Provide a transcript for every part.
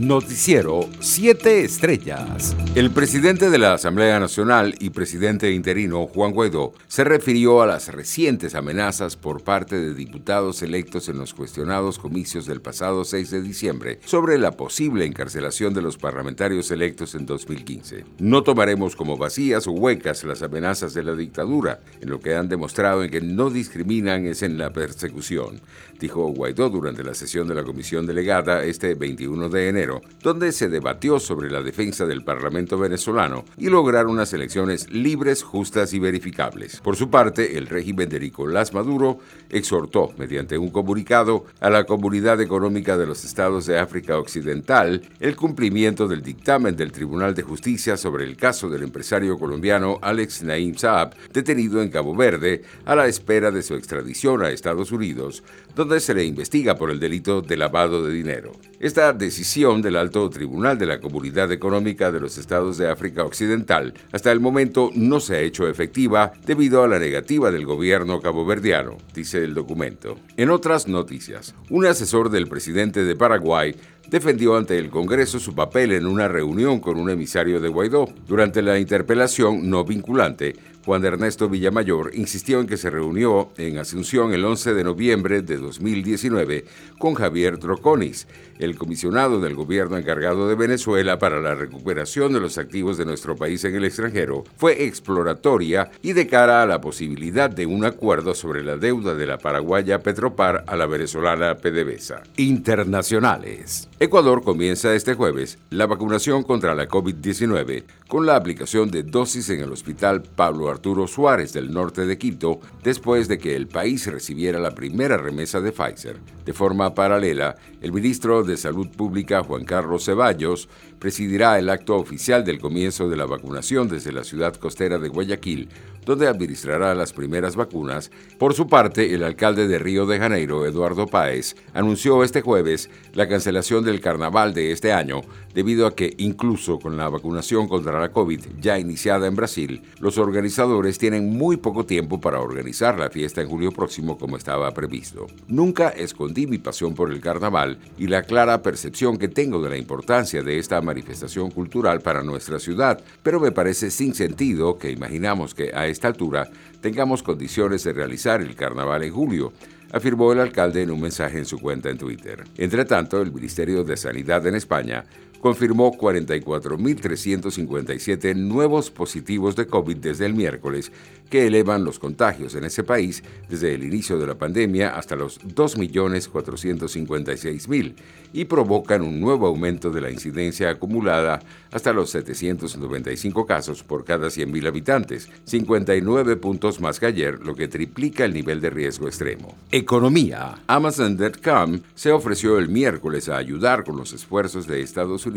Noticiero 7 Estrellas. El presidente de la Asamblea Nacional y presidente interino, Juan Guaidó, se refirió a las recientes amenazas por parte de diputados electos en los cuestionados comicios del pasado 6 de diciembre sobre la posible encarcelación de los parlamentarios electos en 2015. No tomaremos como vacías o huecas las amenazas de la dictadura, en lo que han demostrado en que no discriminan es en la persecución, dijo Guaidó durante la sesión de la comisión delegada este 21 de enero donde se debatió sobre la defensa del Parlamento venezolano y lograr unas elecciones libres, justas y verificables. Por su parte, el régimen de Nicolás Maduro exhortó, mediante un comunicado, a la Comunidad Económica de los Estados de África Occidental el cumplimiento del dictamen del Tribunal de Justicia sobre el caso del empresario colombiano Alex Naim Saab, detenido en Cabo Verde a la espera de su extradición a Estados Unidos, donde se le investiga por el delito de lavado de dinero. Esta decisión del Alto Tribunal de la Comunidad Económica de los Estados de África Occidental hasta el momento no se ha hecho efectiva debido a la negativa del gobierno caboverdiano, dice el documento. En otras noticias, un asesor del presidente de Paraguay defendió ante el Congreso su papel en una reunión con un emisario de Guaidó. Durante la interpelación no vinculante, Juan Ernesto Villamayor insistió en que se reunió en Asunción el 11 de noviembre de 2019 con Javier Troconis, el comisionado del gobierno encargado de Venezuela para la recuperación de los activos de nuestro país en el extranjero, fue exploratoria y de cara a la posibilidad de un acuerdo sobre la deuda de la paraguaya Petropar a la venezolana PDVSA. Internacionales. Ecuador comienza este jueves la vacunación contra la COVID-19 con la aplicación de dosis en el Hospital Pablo Arturo Suárez del norte de Quito después de que el país recibiera la primera remesa de Pfizer. De forma paralela, el ministro de Salud Pública Juan Carlos Ceballos presidirá el acto oficial del comienzo de la vacunación desde la ciudad costera de Guayaquil, donde administrará las primeras vacunas. Por su parte, el alcalde de Río de Janeiro, Eduardo Páez, anunció este jueves la cancelación del carnaval de este año, debido a que incluso con la vacunación contra la COVID ya iniciada en Brasil, los organizadores tienen muy poco tiempo para organizar la fiesta en julio próximo como estaba previsto. Nunca escondí mi pasión por el carnaval y la clara percepción que tengo de la importancia de esta manifestación cultural para nuestra ciudad, pero me parece sin sentido que imaginamos que a esta altura tengamos condiciones de realizar el carnaval en julio, afirmó el alcalde en un mensaje en su cuenta en Twitter. Entre tanto, el Ministerio de Sanidad en España confirmó 44.357 nuevos positivos de COVID desde el miércoles, que elevan los contagios en ese país desde el inicio de la pandemia hasta los 2.456.000 y provocan un nuevo aumento de la incidencia acumulada hasta los 795 casos por cada 100.000 habitantes, 59 puntos más que ayer, lo que triplica el nivel de riesgo extremo. Economía. Amazon.com se ofreció el miércoles a ayudar con los esfuerzos de Estados Unidos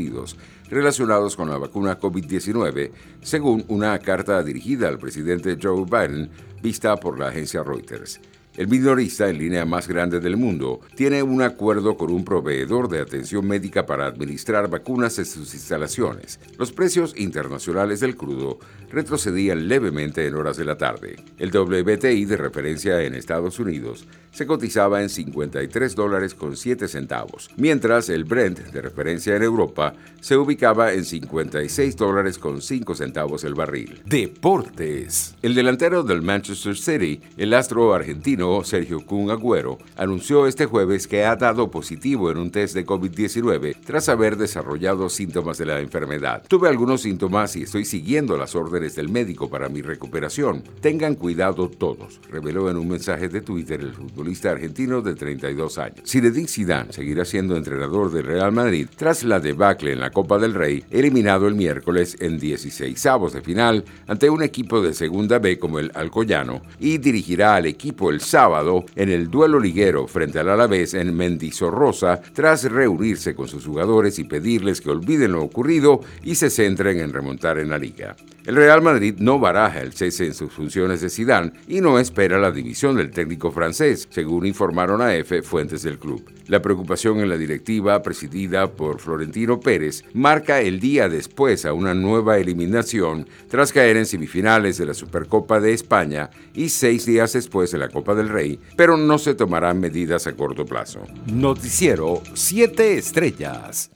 relacionados con la vacuna COVID-19, según una carta dirigida al presidente Joe Biden vista por la agencia Reuters. El minorista en línea más grande del mundo tiene un acuerdo con un proveedor de atención médica para administrar vacunas en sus instalaciones. Los precios internacionales del crudo retrocedían levemente en horas de la tarde. El WTI de referencia en Estados Unidos se cotizaba en 53 dólares con 7 centavos, mientras el Brent de referencia en Europa se ubicaba en 56 dólares con 5 centavos el barril. Deportes. El delantero del Manchester City, el astro argentino Sergio Kun Agüero, anunció este jueves que ha dado positivo en un test de COVID-19 tras haber desarrollado síntomas de la enfermedad. Tuve algunos síntomas y estoy siguiendo las órdenes del médico para mi recuperación. Tengan cuidado todos, reveló en un mensaje de Twitter el futbolista argentino de 32 años. Zinedine Zidane seguirá siendo entrenador del Real Madrid tras la debacle en la Copa del Rey, eliminado el miércoles en 16 avos de final ante un equipo de segunda B como el Alcoyano y dirigirá al equipo el sábado en el duelo liguero frente al Alavés en Mendizorrosa tras reunirse con sus jugadores y pedirles que olviden lo ocurrido y se centren en remontar en la liga. El Real Madrid no baraja el cese en sus funciones de Sidán y no espera la división del técnico francés, según informaron a EFE fuentes del club. La preocupación en la directiva, presidida por Florentino Pérez, marca el día después a una nueva eliminación tras caer en semifinales de la Supercopa de España y seis días después de la Copa del Rey, pero no se tomarán medidas a corto plazo. Noticiero 7 Estrellas.